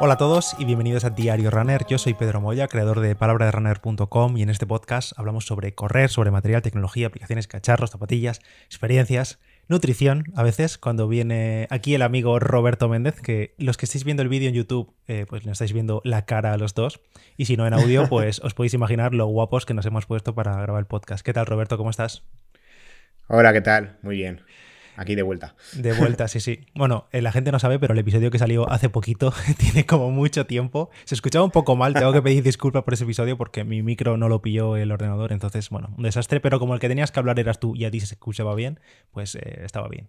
Hola a todos y bienvenidos a Diario Runner. Yo soy Pedro Moya, creador de palabraderunner.com y en este podcast hablamos sobre correr, sobre material, tecnología, aplicaciones, cacharros, zapatillas, experiencias, nutrición a veces, cuando viene aquí el amigo Roberto Méndez, que los que estáis viendo el vídeo en YouTube, eh, pues le estáis viendo la cara a los dos, y si no en audio, pues os podéis imaginar lo guapos que nos hemos puesto para grabar el podcast. ¿Qué tal Roberto? ¿Cómo estás? Hola, ¿qué tal? Muy bien. Aquí de vuelta. De vuelta, sí, sí. Bueno, eh, la gente no sabe, pero el episodio que salió hace poquito tiene como mucho tiempo. Se escuchaba un poco mal, tengo que pedir disculpas por ese episodio porque mi micro no lo pilló el ordenador, entonces, bueno, un desastre, pero como el que tenías que hablar eras tú y a ti se escuchaba bien, pues eh, estaba bien.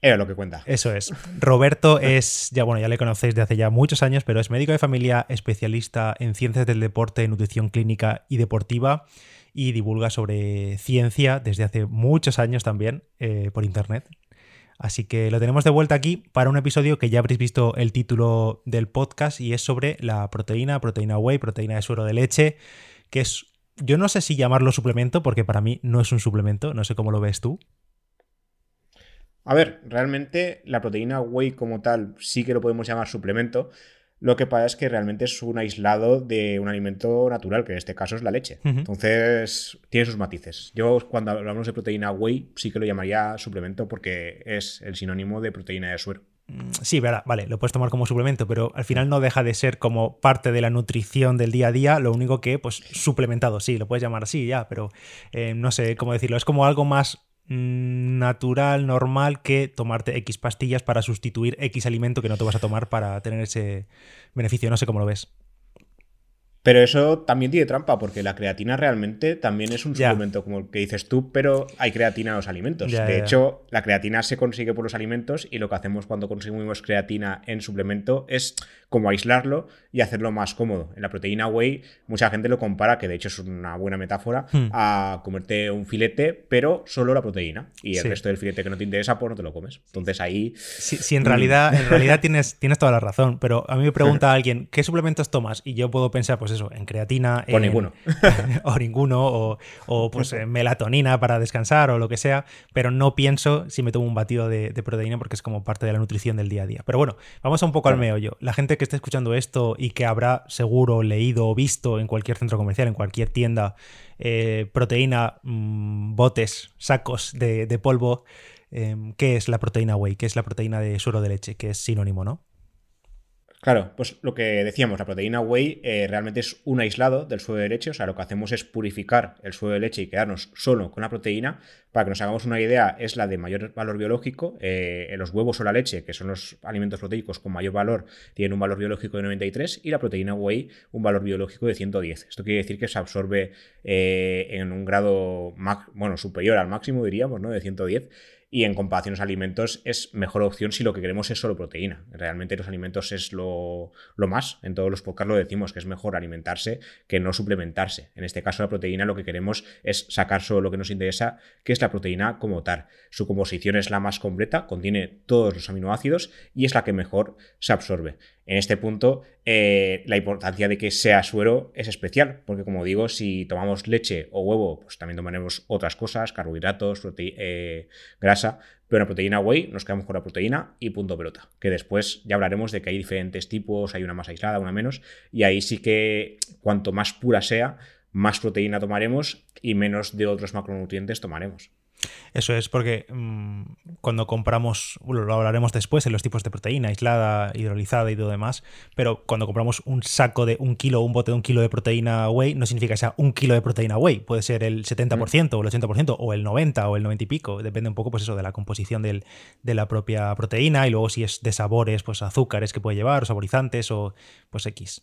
Era lo que cuenta. Eso es. Roberto es, ya bueno, ya le conocéis de hace ya muchos años, pero es médico de familia, especialista en ciencias del deporte, nutrición clínica y deportiva y divulga sobre ciencia desde hace muchos años también eh, por internet. Así que lo tenemos de vuelta aquí para un episodio que ya habréis visto el título del podcast y es sobre la proteína, proteína whey, proteína de suero de leche, que es, yo no sé si llamarlo suplemento porque para mí no es un suplemento, no sé cómo lo ves tú. A ver, realmente la proteína whey como tal sí que lo podemos llamar suplemento, lo que pasa es que realmente es un aislado de un alimento natural, que en este caso es la leche. Entonces, tiene sus matices. Yo, cuando hablamos de proteína whey, sí que lo llamaría suplemento porque es el sinónimo de proteína de suero. Mm, sí, vale, lo puedes tomar como suplemento, pero al final no deja de ser como parte de la nutrición del día a día, lo único que, pues, suplementado, sí, lo puedes llamar así, ya, pero eh, no sé cómo decirlo, es como algo más natural, normal, que tomarte X pastillas para sustituir X alimento que no te vas a tomar para tener ese beneficio. No sé cómo lo ves. Pero eso también tiene trampa, porque la creatina realmente también es un suplemento, como el que dices tú, pero hay creatina en los alimentos. de hecho, la creatina se consigue por los alimentos y lo que hacemos cuando conseguimos creatina en suplemento es como aislarlo y hacerlo más cómodo. En la proteína whey, mucha gente lo compara, que de hecho es una buena metáfora, hmm. a comerte un filete, pero solo la proteína. Y el resto del filete que no te interesa, pues no te lo comes. Entonces ahí. Sí, en realidad, en realidad tienes, tienes toda la razón. Pero a mí me pregunta alguien, ¿qué suplementos tomas? Y yo puedo pensar, pues eso, en creatina. O ninguno. o ninguno, o, pues en melatonina para descansar o lo que sea. Pero no pienso si me tomo un batido de, proteína porque es como parte de la nutrición del día a día. Pero bueno, vamos un poco al meollo. La gente que esté escuchando esto y que habrá seguro leído o visto en cualquier centro comercial, en cualquier tienda, eh, proteína, mm, botes, sacos de, polvo, em, ¿qué es la proteína whey? ¿Qué es la proteína de suero de leche? Que es sinónimo, ¿no? Claro, pues lo que decíamos, la proteína whey eh, realmente es un aislado del suero de leche, o sea, lo que hacemos es purificar el suero de leche y quedarnos solo con la proteína. Para que nos hagamos una idea, es la de mayor valor biológico. Eh, los huevos o la leche, que son los alimentos proteicos con mayor valor, tienen un valor biológico de 93 y la proteína whey un valor biológico de 110. Esto quiere decir que se absorbe eh, en un grado bueno, superior al máximo, diríamos, ¿no? De 110 y en comparación a los alimentos es mejor opción si lo que queremos es solo proteína. Realmente los alimentos es lo, más, en todos los podcasts lo decimos, que es mejor alimentarse que no suplementarse. En este caso la proteína lo que queremos es sacar solo lo que nos interesa, que es la proteína como tal. Su composición es la más completa, contiene todos los aminoácidos y es la que mejor se absorbe. En este punto, eh, la importancia de que sea suero es especial, porque como digo, si tomamos leche o huevo, pues también tomaremos otras cosas, carbohidratos, eh, grasa, pero en la proteína whey nos quedamos con la proteína y punto pelota. Que después ya hablaremos de que hay diferentes tipos, hay una más aislada, una menos, y ahí sí que cuanto más pura sea, más proteína tomaremos y menos de otros macronutrientes tomaremos. Eso es porque mm, cuando compramos, lo hablaremos después en los tipos de proteína, aislada, hidrolizada y todo demás, pero cuando compramos un saco de un kilo, un bote de un kilo de proteína whey, no significa que sea un kilo de proteína whey, puede ser el 70% o el 80% o el 90% o el 90 y pico, depende un poco pues eso de la composición del, de la propia proteína y luego si es de sabores, pues azúcares que puede llevar o saborizantes o pues X.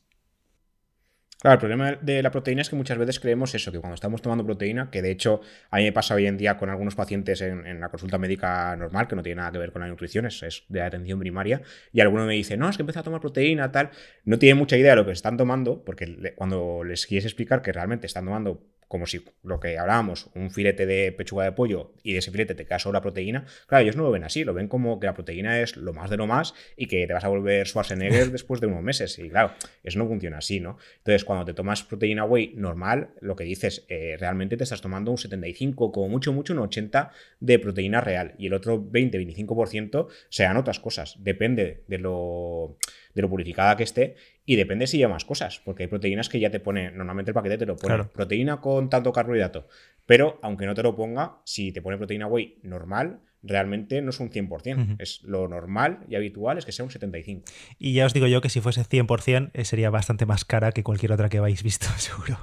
Claro, el problema de la proteína es que muchas veces creemos eso, que cuando estamos tomando proteína, que de hecho a mí me pasa hoy en día con algunos pacientes en, la consulta médica normal, que no tiene nada que ver con la nutrición, es, de atención primaria, y alguno me dice, no, es que empecé a tomar proteína, tal, no tiene mucha idea de lo que están tomando, porque cuando les quieres explicar que realmente están tomando como si lo que hablábamos, un filete de pechuga de pollo y de ese filete te queda solo la proteína, claro, ellos no lo ven así, lo ven como que la proteína es lo más de lo más y que te vas a volver Schwarzenegger después de unos meses. Y claro, eso no funciona así, ¿no? Entonces, cuando te tomas proteína whey normal, lo que dices, eh, realmente te estás tomando un 75, como mucho, mucho, un 80 de proteína real y el otro 20-25% sean otras cosas. Depende de lo de lo purificada que esté y depende si lleva más cosas, porque hay proteínas que ya te pone, normalmente el paquete te lo pone proteína con tanto carbohidrato, pero aunque no te lo ponga, si te pone proteína whey normal, realmente no es un 100%. Es lo normal y habitual es que sea un 75%. Y ya os digo yo que si fuese 100% eh, sería bastante más cara que cualquier otra que habéis visto, seguro.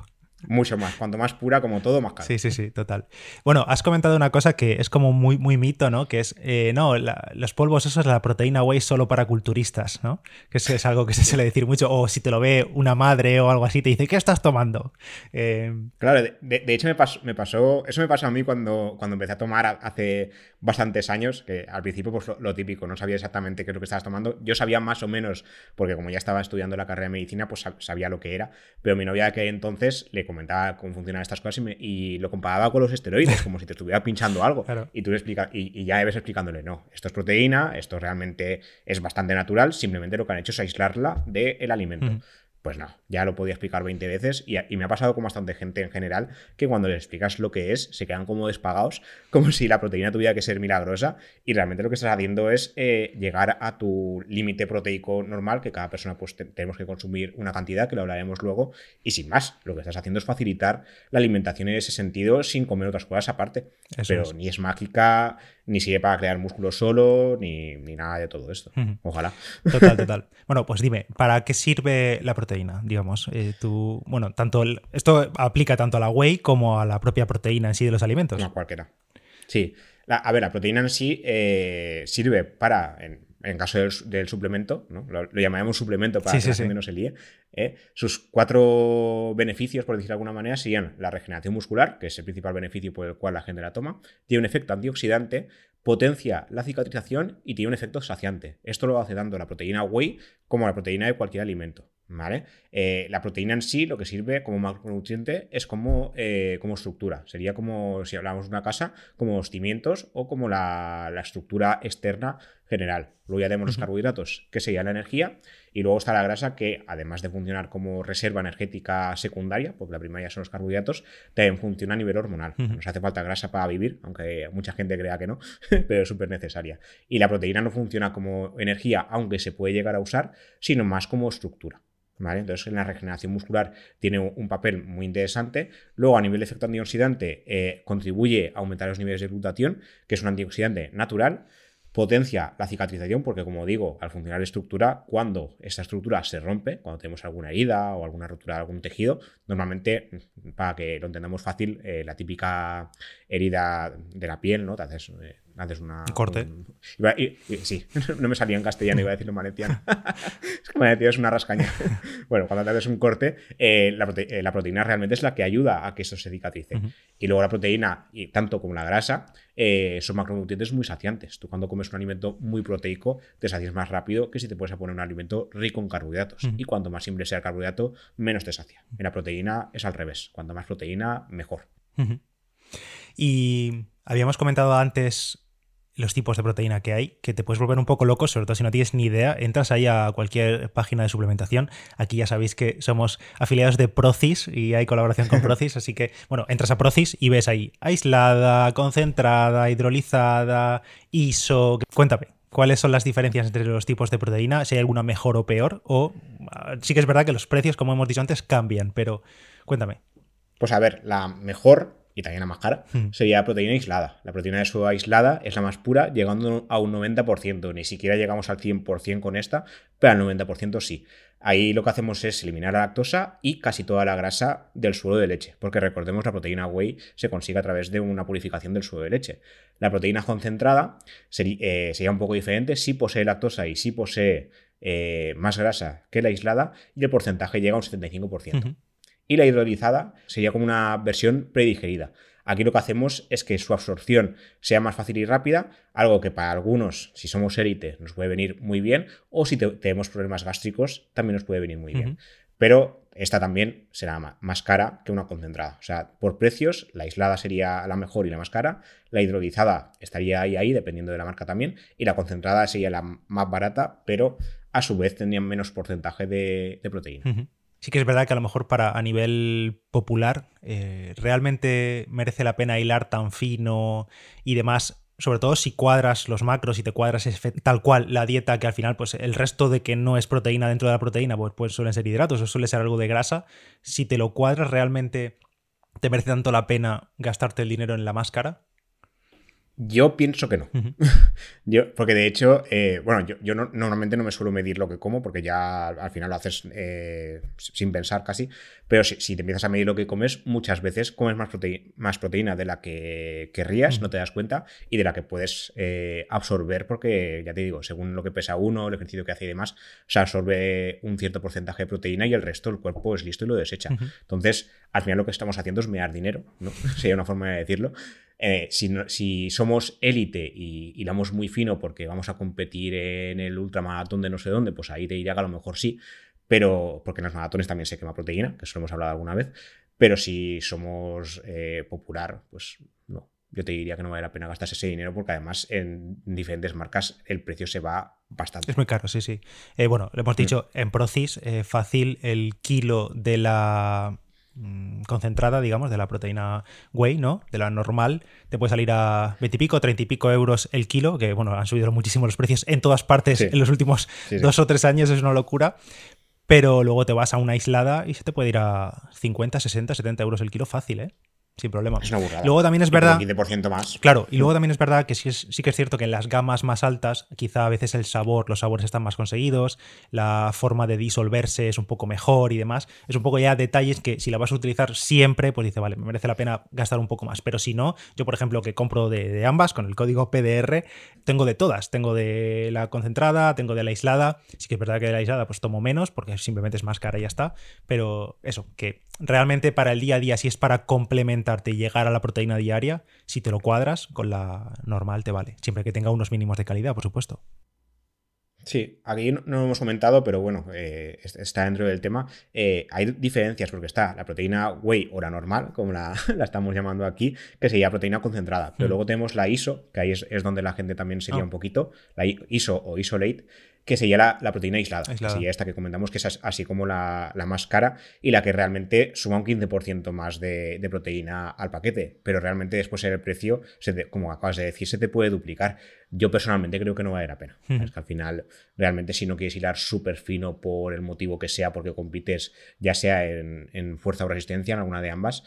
Mucho más. Cuanto más pura, como todo, más caro. Sí, sí, sí, total. Bueno, has comentado una cosa que es como muy, muy mito, ¿no? Que es, eh, no, los polvos, eso es la proteína whey solo para culturistas, ¿no? Que eso es algo que se suele decir mucho. O si te lo ve una madre o algo así, te dice, ¿qué estás tomando? Eh, claro, de, hecho me pasó, me pasó, eso me pasó a mí cuando, cuando empecé a tomar hace bastantes años, que al principio pues lo, típico, no sabía exactamente qué es lo que estabas tomando. Yo sabía más o menos, porque como ya estaba estudiando la carrera de medicina, pues sabía lo que era, pero mi novia que entonces le comentaba cómo funcionan estas cosas y, lo comparaba con los esteroides, como si te estuviera pinchando algo. Y tú le explicas, y, ya debes explicándole, no, esto es proteína, esto realmente es bastante natural, simplemente lo que han hecho es aislarla del alimento. Pues no, ya lo podía explicar 20 veces y, me ha pasado con bastante gente en general que cuando les explicas lo que es se quedan como despagados, como si la proteína tuviera que ser milagrosa y realmente lo que estás haciendo es eh, llegar a tu límite proteico normal, que cada persona pues tenemos que consumir una cantidad, que lo hablaremos luego, y sin más, lo que estás haciendo es facilitar la alimentación en ese sentido sin comer otras cosas aparte. Pero ni es mágica, ni sirve para crear músculo solo, ni, nada de todo esto. Ojalá. Total, total. bueno, pues dime, ¿para qué sirve la proteína? Digamos, eh, tú, bueno, tanto esto aplica tanto a la whey como a la propia proteína en sí de los alimentos. No, cualquiera. Sí. a ver, la proteína en sí eh, sirve para, en caso del, suplemento, ¿no? lo, llamaremos suplemento para que la gente no se líe, ¿eh? sus cuatro beneficios, por decirlo de alguna manera, serían la regeneración muscular, que es el principal beneficio por el cual la gente la toma, tiene un efecto antioxidante, potencia la cicatrización y tiene un efecto saciante. Esto lo hace tanto la proteína whey como la proteína de cualquier alimento. ¿Vale? Eh, la proteína en sí lo que sirve como macronutriente es como, eh, como estructura. Sería como, si hablamos de una casa, como los cimientos o como la, estructura externa general. Luego ya tenemos los carbohidratos, que sería la energía, y luego está la grasa, que además de funcionar como reserva energética secundaria, porque la primaria son los carbohidratos, también funciona a nivel hormonal. Nos hace falta grasa para vivir, aunque mucha gente crea que no, pero es súper necesaria. Y la proteína no funciona como energía, aunque se puede llegar a usar, sino más como estructura. Entonces, en la regeneración muscular tiene un papel muy interesante. Luego, a nivel de efecto antioxidante, eh, contribuye a aumentar los niveles de glutatión, que es un antioxidante natural. Potencia la cicatrización, porque como digo, al funcionar estructura, cuando esta estructura se rompe, cuando tenemos alguna herida o alguna rotura de algún tejido, normalmente, para que lo entendamos fácil, eh, la típica herida de la piel, ¿no? Te haces eh, haces una. corte. sí, no me salía en castellano, iba a decirlo en valenciano. es que valenciano es una rascaña. bueno, cuando te haces un corte, eh, eh, la, proteína realmente es la que ayuda a que eso se cicatrice. Y luego la proteína, y tanto como la grasa, eh, son macronutrientes muy saciantes. Tú cuando comes un alimento muy proteico, te sacias más rápido que si te puedes poner un alimento rico en carbohidratos. Y cuanto más simple sea el carbohidrato, menos te sacia. En la proteína es al revés. Cuanto más proteína, mejor. Y habíamos comentado antes los tipos de proteína que hay, que te puedes volver un poco loco, sobre todo si no tienes ni idea. Entras ahí a cualquier página de suplementación. Aquí ya sabéis que somos afiliados de Procis y hay colaboración con Procis, así que, bueno, entras a Procis y ves ahí aislada, concentrada, hidrolizada, ISO. Cuéntame. ¿Cuáles son las diferencias entre los tipos de proteína? Si hay alguna mejor o peor. O ah, sí que es verdad que los precios, como hemos dicho antes, cambian, pero cuéntame. Pues a ver, la mejor y también la más cara, hmm. sería proteína aislada. La proteína de soja aislada es la más pura, llegando a un 90%. Ni siquiera llegamos al 100% con esta, pero al 90% sí. Ahí lo que hacemos es eliminar la lactosa y casi toda la grasa del suelo de leche, porque recordemos la proteína whey se consigue a través de una purificación del suelo de leche. La proteína concentrada eh, sería, un poco diferente, sí posee lactosa y sí posee eh, más grasa que la aislada y el porcentaje llega a un 75% y la hidrolizada sería como una versión predigerida. Aquí lo que hacemos es que su absorción sea más fácil y rápida, algo que para algunos, si somos élite, nos puede venir muy bien, o si tenemos problemas gástricos, también nos puede venir muy bien. Pero esta también será más cara que una concentrada. O sea, por precios, la aislada sería la mejor y la más cara, la hidrolizada estaría ahí, ahí, dependiendo de la marca también, y la concentrada sería la más barata, pero a su vez tendrían menos porcentaje de, proteína. Sí que es verdad que a lo mejor para a nivel popular eh, realmente merece la pena hilar tan fino y demás sobre todo si cuadras los macros y te cuadras tal cual la dieta, que al final, pues el resto de que no es proteína dentro de la proteína, pues, pues suelen ser hidratos o suele ser algo de grasa. Si te lo cuadras, realmente te merece tanto la pena gastarte el dinero en la máscara. Yo pienso que no. yo, porque de hecho, eh, bueno, yo, normalmente no me suelo medir lo que como porque ya al final lo haces eh, sin pensar casi. Pero si, te empiezas a medir lo que comes, muchas veces comes más, más proteína de la que querrías, no te das cuenta, y de la que puedes eh, absorber porque, ya te digo, según lo que pesa uno, el ejercicio que hace y demás, se absorbe un cierto porcentaje de proteína y el resto el cuerpo es listo y lo desecha. Entonces, al final lo que estamos haciendo es mear dinero, ¿no? Sería una forma de decirlo. Eh, si, somos élite y hilamos muy fino porque vamos a competir en el ultramaratón de no sé dónde, pues ahí te diría que a lo mejor sí, pero porque en los maratones también se quema proteína, que eso lo hemos hablado alguna vez, pero si somos eh, popular, pues no. Yo te diría que no vale la pena gastarse ese dinero porque además en diferentes marcas el precio se va bastante. Es muy caro, sí, sí. Eh, bueno, le hemos mm. dicho en Procis, fácil, el kilo de la Mm, concentrada, digamos, de la proteína whey, ¿no? De la normal, te puede salir a 20 y pico, 30 y pico euros el kilo, que bueno, han subido muchísimo los precios en todas partes en los últimos dos o tres años, es una locura. Pero luego te vas a una aislada y se te puede ir a 50, 60, 70 euros el kilo fácil, ¿eh? Sin problema. Luego también es verdad. Un 15% más. Claro, y luego también es verdad que sí, sí que es cierto que en las gamas más altas, quizá a veces el sabor, los sabores están más conseguidos, la forma de disolverse es un poco mejor y demás. Es un poco ya detalles que si la vas a utilizar siempre, pues dice, vale, me merece la pena gastar un poco más. Pero si no, yo por ejemplo que compro de, ambas con el código PDR, tengo de todas. Tengo de la concentrada, tengo de la aislada. Sí que es verdad que de la aislada pues tomo menos porque simplemente es más cara y ya está. Pero eso, que realmente para el día a día, si es para complementarte y llegar a la proteína diaria, si te lo cuadras, con la normal te vale. Siempre que tenga unos mínimos de calidad, por supuesto. Sí, aquí no, lo hemos comentado, pero bueno, eh, está dentro del tema. Eh, hay diferencias porque está la proteína whey o la normal, como la, estamos llamando aquí, que sería proteína concentrada. Pero mm. luego tenemos la ISO, que ahí es, donde la gente también sería ah. un poquito, la ISO o isolate, que sería la, proteína aislada, Que sería esta que comentamos, que es así como la, más cara y la que realmente suma un 15% más de, proteína al paquete, pero realmente después el precio, como acabas de decir, se te puede duplicar. Yo personalmente creo que no vale la pena. Es que al final, realmente, si no quieres hilar súper fino por el motivo que sea, porque compites ya sea en, en fuerza o resistencia, en alguna de ambas,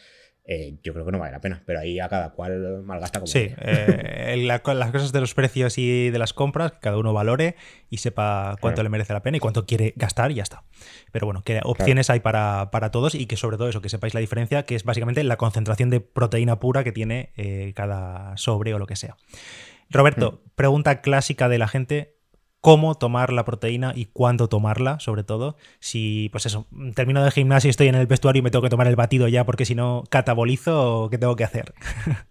eh, yo creo que no vale la pena, pero ahí a cada cual malgasta como Sí, eh, las cosas de los precios y de las compras, que cada uno valore y sepa cuánto le merece la pena y cuánto quiere gastar y ya está. Pero bueno, que opciones hay para, todos y que sobre todo eso, que sepáis la diferencia, que es básicamente la concentración de proteína pura que tiene eh, cada sobre o lo que sea. Roberto, mm. pregunta clásica de la gente, cómo tomar la proteína y cuándo tomarla, sobre todo. Si, pues eso, termino de gimnasio estoy en el vestuario y me tengo que tomar el batido ya porque si no catabolizo, ¿qué tengo que hacer?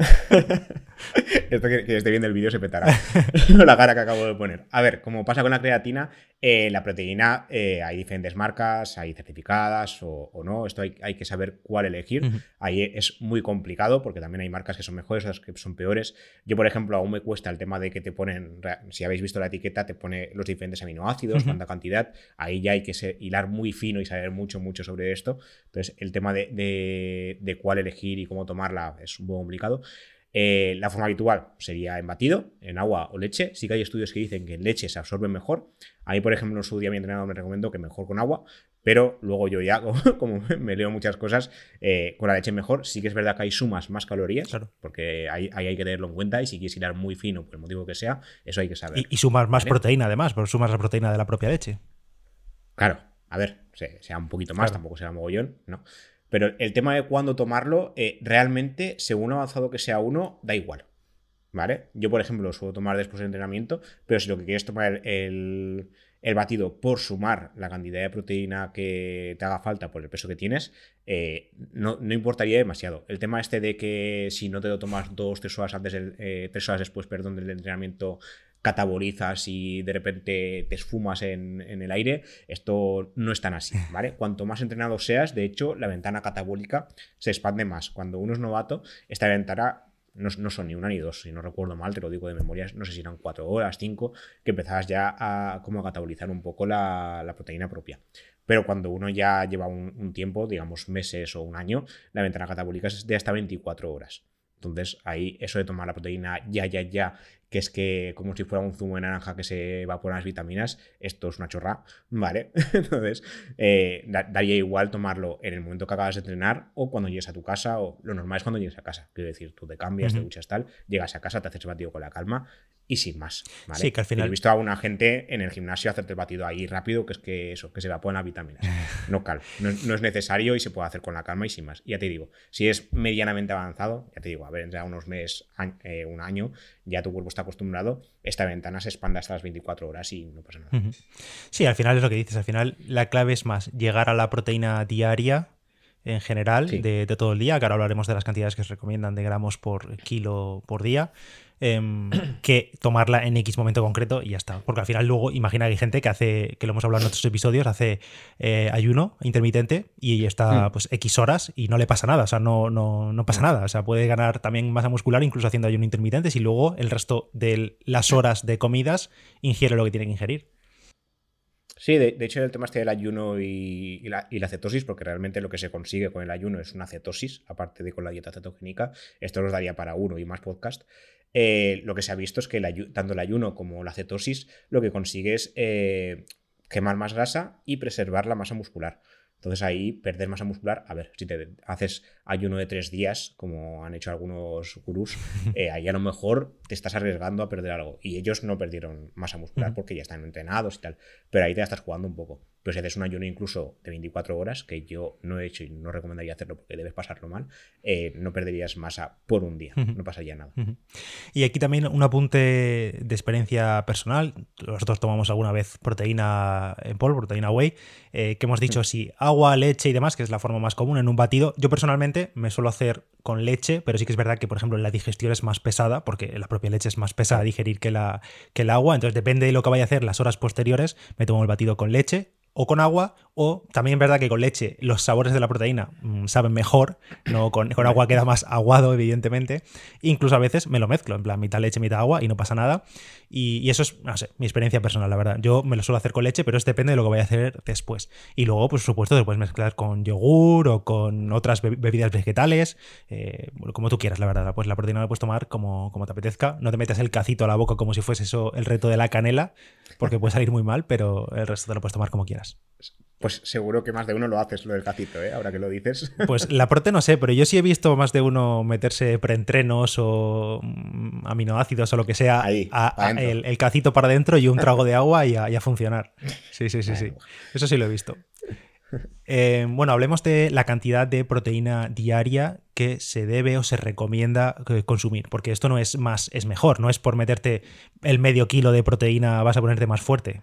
Esto que, que, esté viendo el vídeo se petará. la cara que acabo de poner. A ver, como pasa con la creatina, eh, la proteína eh, hay diferentes marcas, hay certificadas o, no. Esto hay, hay, que saber cuál elegir. Ahí es muy complicado porque también hay marcas que son mejores, otras que son peores. Yo, por ejemplo, aún me cuesta el tema de que te ponen, si habéis visto la etiqueta, te pone los diferentes aminoácidos, cuánta cantidad. Ahí ya hay que hilar muy fino y saber mucho, mucho sobre esto. Entonces, el tema de, de, de cuál elegir y cómo tomarla es un poco complicado. Eh, la forma habitual sería en batido, en agua o leche. Sí que hay estudios que dicen que en leche se absorbe mejor. A mí, por ejemplo, en su día mi entrenador me recomiendo que mejor con agua, pero luego yo ya, como, me leo muchas cosas, eh, con la leche mejor. Sí que es verdad que hay sumas más calorías, porque ahí, hay que tenerlo en cuenta y si quieres hilar muy fino, por el motivo que sea, eso hay que saber. Y, sumas más proteína además, porque sumas la proteína de la propia leche. Claro, a ver, sea un poquito más, tampoco sea mogollón, ¿no? Pero el tema de cuándo tomarlo, eh, realmente, según avanzado que sea uno, da igual. ¿Vale? Yo, por ejemplo, lo suelo tomar después del entrenamiento, pero si lo que quieres tomar el, batido por sumar la cantidad de proteína que te haga falta por el peso que tienes, eh, no, importaría demasiado. El tema este de que si no te lo tomas dos, tres horas antes, eh, tres horas después, perdón, del entrenamiento, catabolizas y de repente te esfumas en, el aire, esto no es tan así, ¿vale? Cuanto más entrenado seas, de hecho, la ventana catabólica se expande más. Cuando uno es novato, esta ventana no, son ni una ni dos, si no recuerdo mal, te lo digo de memoria, no sé si eran cuatro horas, cinco, que empezabas ya a, como a catabolizar un poco la, proteína propia. Pero cuando uno ya lleva un, un, tiempo, digamos meses o un año, la ventana catabólica es de hasta 24 horas. Entonces, ahí eso de tomar la proteína ya, ya, ya, que es que como si fuera un zumo de naranja que se evaporan las vitaminas, esto es una chorra, ¿vale? Entonces, eh, daría igual tomarlo en el momento que acabas de entrenar o cuando llegues a tu casa, o lo normal es cuando llegues a casa. Quiero decir, tú te cambias, te duchas tal, llegas a casa, te haces el batido con la calma y sin más. ¿vale? Sí, que al final. he visto a una gente en el gimnasio hacerte el batido ahí rápido, que es que eso, que se evaporan las vitaminas. No cal, no, no, es necesario y se puede hacer con la calma y sin más. Y ya te digo, si es medianamente avanzado, ya te digo, a ver, entre unos meses, eh, un año, ya tu cuerpo está acostumbrado, esta ventana se expande hasta las 24 horas y no pasa nada. Sí, al final es lo que dices, al final la clave es más llegar a la proteína diaria en general de, todo el día, que ahora hablaremos de las cantidades que se recomiendan de gramos por kilo por día, em, que tomarla en X momento concreto y ya está. Porque al final luego imagina que hay gente que hace, que lo hemos hablado en otros episodios, hace eh, ayuno intermitente y está mm. pues X horas y no le pasa nada, o sea, no, no, no pasa nada. O sea, puede ganar también masa muscular incluso haciendo ayuno intermitente y luego el resto de las horas de comidas ingiere lo que tiene que ingerir. Sí, de, hecho el tema este del ayuno y, la, cetosis, porque realmente lo que se consigue con el ayuno es una cetosis, aparte de con la dieta cetogénica, esto nos daría para uno y más podcast. Eh, lo que se ha visto es que tanto el ayuno como la cetosis lo que consigue es eh, quemar más grasa y preservar la masa muscular. Entonces ahí perder masa muscular, a ver, si te haces ayuno de tres días, como han hecho algunos gurús, eh, ahí a lo mejor te estás arriesgando a perder algo. Y ellos no perdieron masa muscular porque ya están entrenados y tal, pero ahí te estás jugando un poco. Pero si haces un ayuno incluso de 24 horas, que yo no he hecho y no recomendaría hacerlo porque debes pasarlo mal, eh, no perderías masa por un día, no pasaría nada. Y aquí también un apunte de experiencia personal. Nosotros tomamos alguna vez proteína en polvo, proteína whey, eh, que hemos dicho si agua, leche y demás, que es la forma más común en un batido. Yo personalmente me suelo hacer con leche, pero sí que es verdad que, por ejemplo, la digestión es más pesada, porque la propia leche es más pesada a digerir que, la, que el agua. Entonces, depende de lo que vaya a hacer las horas posteriores, me tomo el batido con leche o con agua, o también es verdad que con leche los sabores de la proteína mm, saben mejor, no con, agua queda más aguado, evidentemente. Incluso a veces me lo mezclo, en plan mitad leche, mitad agua, y no pasa nada. Y, eso es, no sé, mi experiencia personal, la verdad. Yo me lo suelo hacer con leche, pero es depende de lo que vaya a hacer después. Y luego, pues, por supuesto, te puedes mezclar con yogur o con otras bebidas vegetales, eh, como tú quieras, la verdad. Pues la proteína la puedes tomar como, como te apetezca. No te metas el cacito a la boca como si fuese eso el reto de la canela, porque puede salir muy mal, pero el resto te lo puedes tomar como quieras. Pues seguro que más de uno lo haces, lo del cacito, ¿eh? ahora que lo dices. Pues la prote no sé, pero yo sí he visto más de uno meterse preentrenos o mm, aminoácidos o lo que sea, Ahí, el, cacito para adentro y un trago de agua y a, funcionar. Sí, sí, sí, sí. Eso sí lo he visto. Eh, bueno, hablemos de la cantidad de proteína diaria que se debe o se recomienda eh, consumir, porque esto no es más, es mejor, no es por meterte el medio kilo de proteína vas a ponerte más fuerte.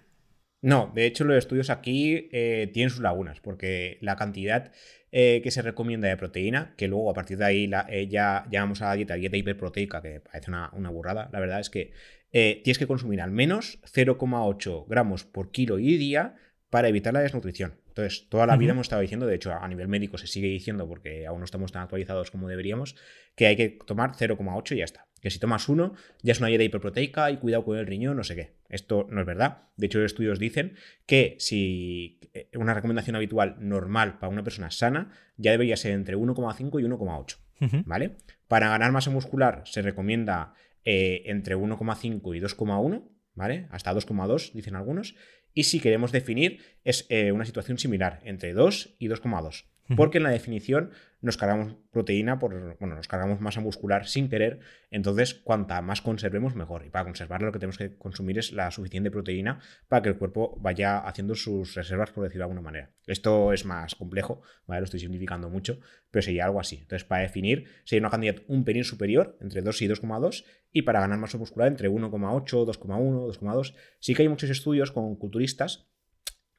No, de hecho los estudios aquí eh, tienen sus lagunas, porque la cantidad eh, que se recomienda de proteína, que luego a partir de ahí la, eh, ya llamamos a la dieta dieta hiperproteica, que parece una, burrada, la verdad es que tienes que consumir al menos 0,8 gramos por kilo y día para evitar la desnutrición. Entonces, toda la vida hemos estado diciendo, de hecho, a nivel médico se sigue diciendo, porque aún no estamos tan actualizados como deberíamos, que hay que tomar 0,8 y ya está. Que si tomas uno, ya es una dieta hiperproteica y cuidado con el riñón, no sé qué. Esto no es verdad. De hecho, los estudios dicen que si eh, una recomendación habitual normal para una persona sana ya debería ser entre 1,5 y 1,8. ¿Vale? Para ganar masa muscular se recomienda eh, entre 1,5 y 2,1. ¿Vale? Hasta 2,2, dicen algunos. Y si queremos definir, es eh, una situación similar, entre 2 y 2,2. Porque en la definición nos cargamos proteína, por, bueno, nos cargamos masa muscular sin querer, entonces cuanta más conservemos mejor. Y para conservarla lo que tenemos que consumir es la suficiente proteína para que el cuerpo vaya haciendo sus reservas, por decirlo de alguna manera. Esto es más complejo, ¿vale? lo estoy simplificando mucho, pero sería algo así. Entonces, para definir, sería una cantidad un pelín superior, entre 2 y 2,2, y para ganar masa muscular entre 1,8, 2,1, 2,2. Sí que hay muchos estudios con culturistas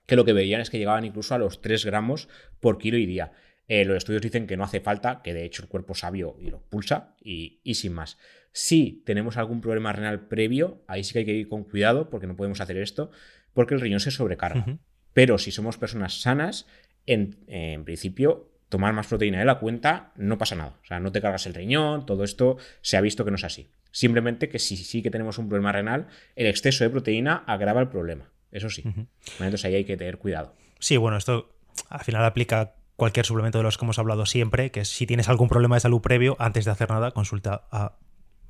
que lo que veían es que llegaban incluso a los 3 gramos por kilo y día. Eh, los estudios dicen que no hace falta, que de hecho el cuerpo sabio y lo pulsa y, sin más. Si tenemos algún problema renal previo, ahí sí que hay que ir con cuidado porque no podemos hacer esto, porque el riñón se sobrecarga. Pero si somos personas sanas, en, en, principio, tomar más proteína de la cuenta no pasa nada. O sea, no te cargas el riñón, todo esto se ha visto que no es así. Simplemente que si sí que tenemos un problema renal, el exceso de proteína agrava el problema. Eso sí. Entonces ahí hay que tener cuidado. Sí, bueno, esto al final aplica cualquier suplemento de los que hemos hablado siempre, que si tienes algún problema de salud previo, antes de hacer nada, consulta a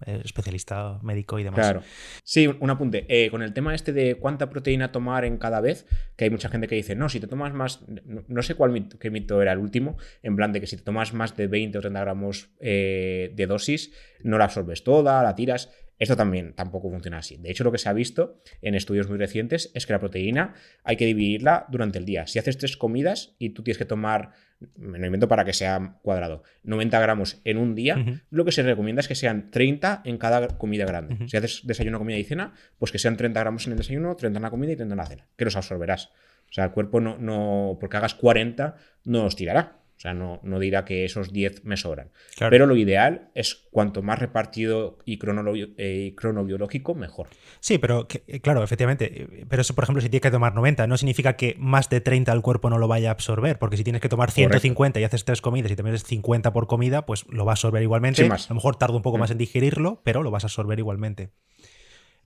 eh, especialista médico y demás. Claro. Sí, un apunte. Eh, con el tema este de cuánta proteína tomar en cada vez, que hay mucha gente que dice, no, si te tomas más, no, sé cuál mito, qué mito era el último, en plan de que si te tomas más de 20 o 30 gramos eh, de dosis, no la absorbes toda, la tiras. Esto también tampoco funciona así. De hecho, lo que se ha visto en estudios muy recientes es que la proteína hay que dividirla durante el día. Si haces tres comidas y tú tienes que tomar, me lo invento para que sea cuadrado, 90 gramos en un día, lo que se recomienda es que sean 30 en cada comida grande. Si haces desayuno, comida y cena, pues que sean 30 gramos en el desayuno, 30 en la comida y 30 en la cena, que los absorberás. O sea, el cuerpo no, no porque hagas 40, no os tirará. O sea, no, no dirá que esos 10 me sobran. Pero lo ideal es cuanto más repartido y, eh, cronobiológico, mejor. Sí, pero eh, claro, efectivamente. Pero eso, por ejemplo, si tienes que tomar 90, no significa que más de 30 el cuerpo no lo vaya a absorber. Porque si tienes que tomar 150 y haces tres comidas y te metes 50 por comida, pues lo va a absorber igualmente. A lo mejor tarda un poco mm. más en digerirlo, pero lo vas a absorber igualmente.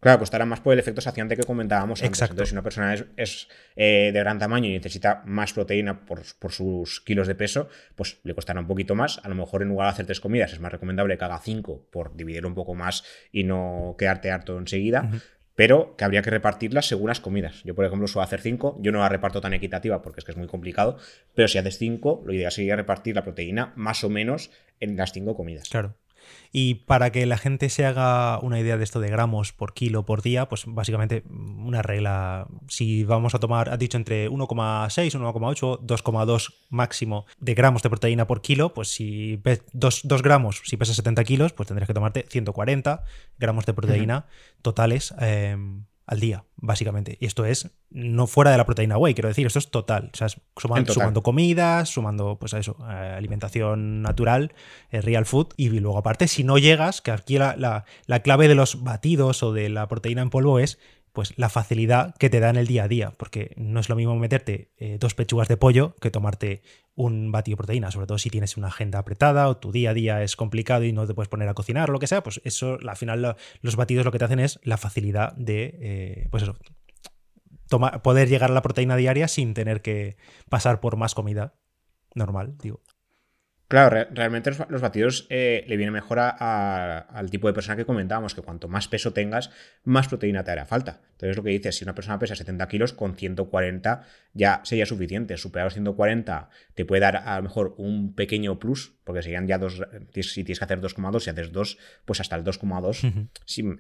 Claro, costará más por el efecto saciante que comentábamos antes. Entonces, si una persona es, eh, de gran tamaño y necesita más proteína por, sus kilos de peso, pues le costará un poquito más. A lo mejor en lugar de hacer tres comidas, es más recomendable que haga cinco por dividir un poco más y no quedarte harto enseguida. Pero que habría que repartirlas según las comidas. Yo, por ejemplo, suelo hacer cinco. Yo no la reparto tan equitativa porque es que es muy complicado. Pero si haces cinco, lo ideal sería repartir la proteína más o menos en las cinco comidas. Claro. Y para que la gente se haga una idea de esto de gramos por kilo por día, pues básicamente una regla, si vamos a tomar, has dicho entre 1,6, 1,8, 2,2 máximo de gramos de proteína por kilo, pues si ves 2, gramos, si pesas 70 kilos, pues tendrías que tomarte 140 gramos de proteína totales. Eh, al día, básicamente. Y esto es no fuera de la proteína whey, quiero decir, esto es total. O sea, sumando, comidas, sumando, pues a eso, eh, alimentación natural, eh, real food. Y luego, aparte, si no llegas, que aquí la, la clave de los batidos o de la proteína en polvo es pues la facilidad que te da en el día a día, porque no es lo mismo meterte eh, dos pechugas de pollo que tomarte un batido de proteína, sobre todo si tienes una agenda apretada o tu día a día es complicado y no te puedes poner a cocinar o lo que sea, pues eso al final los batidos lo que te hacen es la facilidad de, eh, pues eso, poder llegar a la proteína diaria sin tener que pasar por más comida normal, digo. Claro, realmente los, batidos eh, le viene mejor al tipo de persona que comentábamos, que cuanto más peso tengas, más proteína te hará falta. Entonces lo que dices, si una persona pesa 70 kilos, con 140 ya sería suficiente. Superar los 140 te puede dar a lo mejor un pequeño plus, porque serían ya dos, si tienes que hacer 2,2, si haces 2, pues hasta el 2,2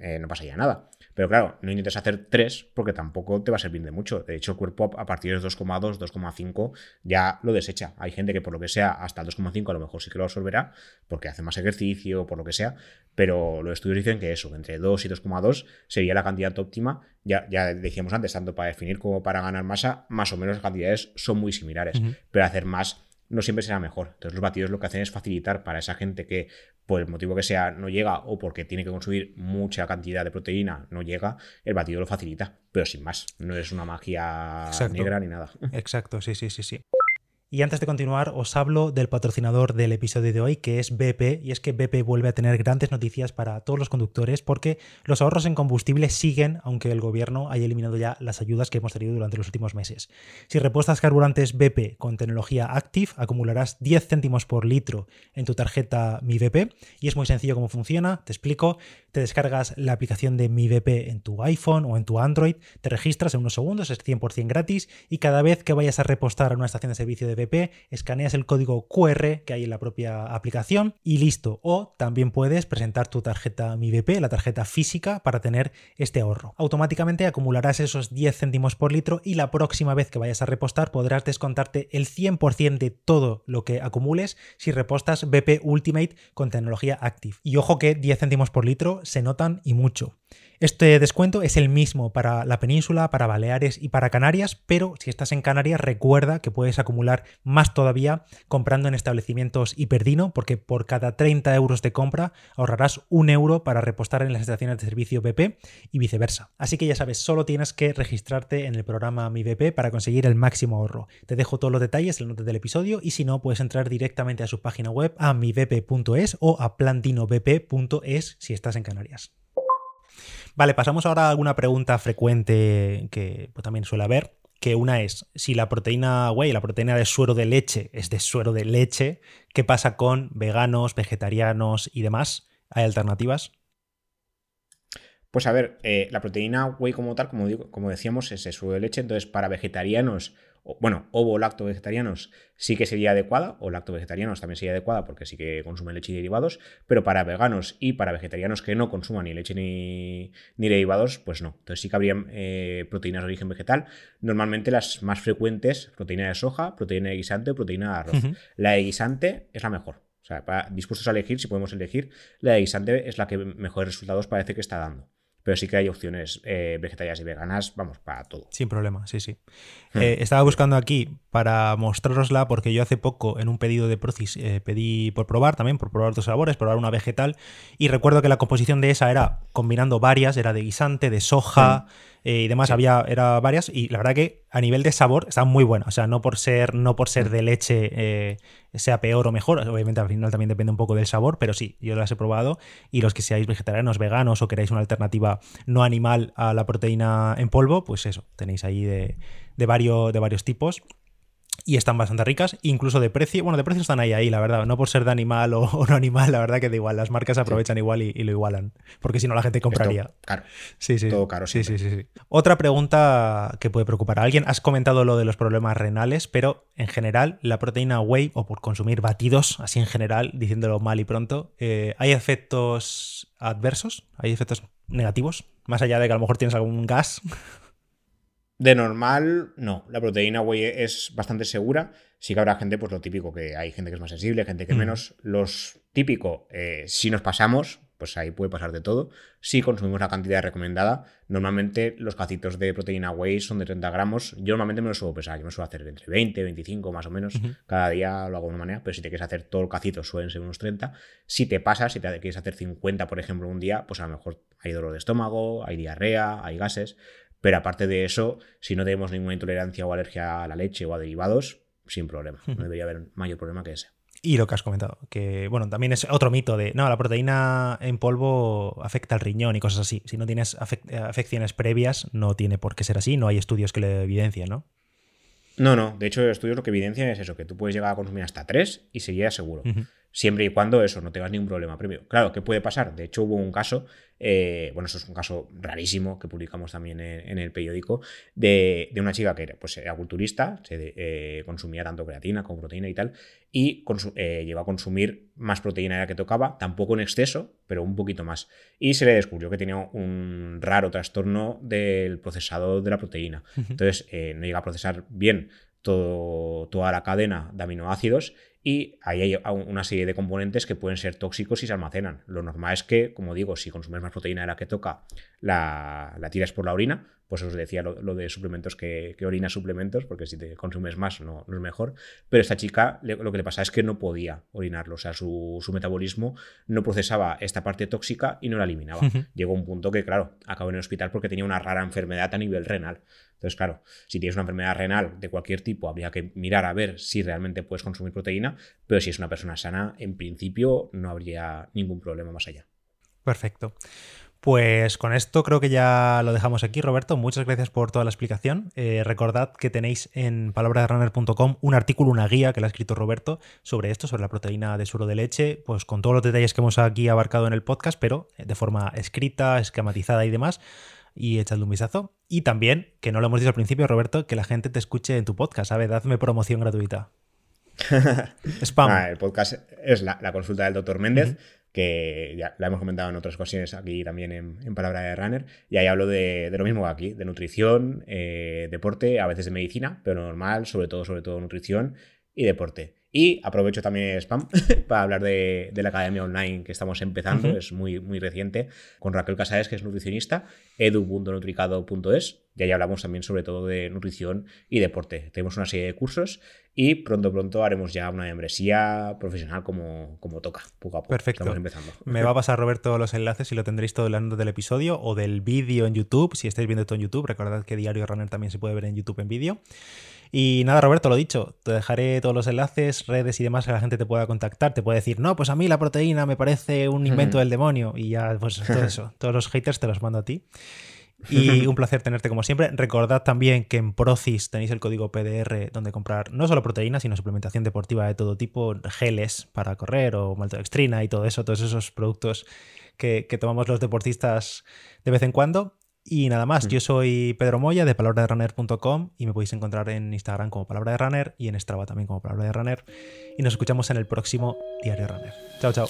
eh, no pasa ya nada. Pero claro, no intentes hacer 3 porque tampoco te va a servir de mucho. De hecho, el cuerpo a partir de 2,2, 2,5 ya lo desecha. Hay gente que por lo que sea hasta el 2,5 a lo mejor sí que lo absorberá porque hace más ejercicio, por lo que sea, pero los estudios dicen que eso, entre 2 y 2,2 sería la cantidad óptima. Ya, ya decíamos antes, tanto para definir como para ganar masa, más o menos las cantidades son muy similares, pero hacer más no siempre será mejor. Entonces los batidos lo que hacen es facilitar para esa gente que por el motivo que sea no llega o porque tiene que consumir mucha cantidad de proteína no llega, el batido lo facilita, pero sin más, no es una magia negra ni nada. Exacto, sí, sí, sí, sí. Y antes de continuar, os hablo del patrocinador del episodio de hoy, que es BP, y es que BP vuelve a tener grandes noticias para todos los conductores porque los ahorros en combustible siguen, aunque el gobierno haya eliminado ya las ayudas que hemos tenido durante los últimos meses. Si repuestas carburantes BP con tecnología Active, acumularás 10 céntimos por litro en tu tarjeta Mi BP, y es muy sencillo cómo funciona, te explico, te descargas la aplicación de Mi BP en tu iPhone o en tu Android, te registras en unos segundos, es 100% gratis, y cada vez que vayas a repostar a una estación de servicio de escaneas el código QR que hay en la propia aplicación y listo. O también puedes presentar tu tarjeta Mi BP, la tarjeta física, para tener este ahorro. Automáticamente acumularás esos 10 céntimos por litro y la próxima vez que vayas a repostar podrás descontarte el 100% de todo lo que acumules si repostas BP Ultimate con tecnología Active. Y ojo que 10 céntimos por litro se notan y mucho. Este descuento es el mismo para la península, para Baleares y para Canarias, pero si estás en Canarias recuerda que puedes acumular más todavía comprando en establecimientos Hiperdino, porque por cada 30 euros de compra ahorrarás un euro para repostar en las estaciones de servicio BP y viceversa. Así que ya sabes, solo tienes que registrarte en el programa Mi BP para conseguir el máximo ahorro. Te dejo todos los detalles en el note del episodio y si no, puedes entrar directamente a su página web a mibp.es o a plantinoBP.es si estás en Canarias. Vale, pasamos ahora a alguna pregunta frecuente que pues, también suele haber que una es, si la proteína whey, la proteína de suero de leche es de suero de leche, ¿qué pasa con veganos, vegetarianos y demás? ¿Hay alternativas? Pues a ver, eh, la proteína whey como tal, como, digo, como decíamos, es de suero de leche, entonces para vegetarianos bueno, ovo lacto vegetarianos sí que sería adecuada, o lacto vegetarianos también sería adecuada porque sí que consumen leche y derivados, pero para veganos y para vegetarianos que no consuman ni leche ni, derivados, pues no. Entonces sí que habría eh, proteínas de origen vegetal. Normalmente las más frecuentes, proteína de soja, proteína de guisante o proteína de arroz. La de guisante es la mejor. O sea, dispuestos a elegir, si podemos elegir, la de guisante es la que mejores resultados parece que está dando pero sí que hay opciones eh, vegetarianas y veganas, vamos, para todo. Sin problema, sí, sí. Hmm. Eh, estaba buscando aquí para mostrarosla porque yo hace poco en un pedido de Procis eh, pedí por probar también, por probar otros sabores, probar una vegetal y recuerdo que la composición de esa era combinando varias, era de guisante, de soja. Hmm. Eh, y demás, había era varias, y la verdad que a nivel de sabor está muy buena. O sea, no por ser, no por ser mm. de leche eh, sea peor o mejor, obviamente al final también depende un poco del sabor, pero sí, yo las he probado. Y los que seáis vegetarianos, veganos o queráis una alternativa no animal a la proteína en polvo, pues eso, tenéis ahí de, de, varios, de varios tipos y están bastante ricas, incluso de precio. Bueno, de precio están ahí, ahí, la verdad. No por ser de animal o, no animal, la verdad que da igual. Las marcas aprovechan igual y, lo igualan. Porque si no, la gente compraría. Claro. Sí, sí. Todo caro. Sí, sí, sí, sí, Otra pregunta que puede preocupar a alguien. Has comentado lo de los problemas renales, pero en general, la proteína whey, o por consumir batidos, así en general, diciéndolo mal y pronto, eh, ¿hay efectos adversos? ¿Hay efectos negativos? Más allá de que a lo mejor tienes algún gas. De normal, no. La proteína whey es bastante segura. Sí que habrá gente, pues lo típico, que hay gente que es más sensible, gente que mm. menos. Los típico, eh, si nos pasamos, pues ahí puede pasar de todo. Si consumimos la cantidad recomendada, normalmente los cacitos de proteína whey son de 30 gramos. Yo normalmente me lo suelo pesar, yo me suelo hacer entre 20, 25 más o menos. Cada día lo hago de una manera, pero si te quieres hacer todo el cacito suelen ser unos 30. Si te pasas, si te quieres hacer 50, por ejemplo, un día, pues a lo mejor hay dolor de estómago, hay diarrea, hay gases. Pero aparte de eso, si no tenemos ninguna intolerancia o alergia a la leche o a derivados, sin problema. No debería haber mayor problema que ese. Y lo que has comentado, que bueno, también es otro mito de, no, la proteína en polvo afecta al riñón y cosas así. Si no tienes afecciones previas, no tiene por qué ser así, no hay estudios que lo evidencien, ¿no? No, no, de hecho, estudios lo que evidencian es eso, que tú puedes llegar a consumir hasta tres y seguir seguro siempre y cuando eso, no tengas ningún problema previo. Claro, ¿qué puede pasar? De hecho, hubo un caso, eh, bueno, eso es un caso rarísimo que publicamos también en, el periódico, de, una chica que era, pues, era culturista, se, eh, consumía tanto creatina como proteína y tal, y eh, llegó a consumir más proteína de la que tocaba, tampoco en exceso, pero un poquito más. Y se le descubrió que tenía un raro trastorno del procesado de la proteína. Entonces, no llega a procesar bien todo, toda la cadena de aminoácidos y ahí hay una serie de componentes que pueden ser tóxicos si se almacenan. Lo normal es que, como digo, si consumes más proteína de la que toca, la, la tiras por la orina, pues os decía lo, de suplementos que, que, orina suplementos, porque si te consumes más no, no es mejor. Pero esta chica lo que le pasa es que no podía orinarlo, o sea, su, metabolismo no procesaba esta parte tóxica y no la eliminaba. Llegó un punto que, claro, acabó en el hospital porque tenía una rara enfermedad a nivel renal. Entonces, claro, si tienes una enfermedad renal de cualquier tipo, habría que mirar a ver si realmente puedes consumir proteína, pero si es una persona sana, en principio no habría ningún problema más allá. Perfecto. Pues con esto creo que ya lo dejamos aquí, Roberto. Muchas gracias por toda la explicación. Eh, recordad que tenéis en palabraderunner.com un artículo, una guía que le ha escrito Roberto sobre esto, sobre la proteína de suero de leche, pues con todos los detalles que hemos aquí abarcado en el podcast, pero de forma escrita, esquematizada y demás y echadle un vistazo. Y también, que no lo hemos dicho al principio, Roberto, que la gente te escuche en tu podcast, ¿sabes? Dadme promoción gratuita. Spam. Ah, el podcast es la, consulta del doctor Méndez, que ya la hemos comentado en otras ocasiones aquí también en, Palabra de Runner, y ahí hablo de, lo mismo aquí, de nutrición, eh, deporte, a veces de medicina, pero normal, sobre todo, sobre todo nutrición y deporte. Y aprovecho también spam para hablar de, la academia online que estamos empezando, es muy, muy reciente, con Raquel Casares, que es nutricionista, edu.nutricado.es, y ahí hablamos también sobre todo de nutrición y deporte. Tenemos una serie de cursos y pronto, pronto haremos ya una membresía profesional como, como toca, poco a poco. Perfecto. Estamos empezando. Me va a pasar, Roberto, los enlaces y lo tendréis todo el del episodio o del vídeo en YouTube. Si estáis viendo esto en YouTube, recordad que Diario Runner también se puede ver en YouTube en vídeo. Y nada, Roberto, lo dicho, te dejaré todos los enlaces, redes y demás que la gente te pueda contactar. Te puede decir, no, pues a mí la proteína me parece un invento del demonio. Y ya, pues todo eso, todos los haters te los mando a ti. Y un placer tenerte como siempre. Recordad también que en Procis tenéis el código PDR donde comprar no solo proteínas, sino suplementación deportiva de todo tipo, geles para correr o maltodextrina y todo eso, todos esos productos que, tomamos los deportistas de vez en cuando. Y nada más, yo soy Pedro Moya de palabraderunner.com y me podéis encontrar en Instagram como Palabra de Runner y en Strava también como Palabra de Runner. Y nos escuchamos en el próximo Diario Runner. Chao, chao.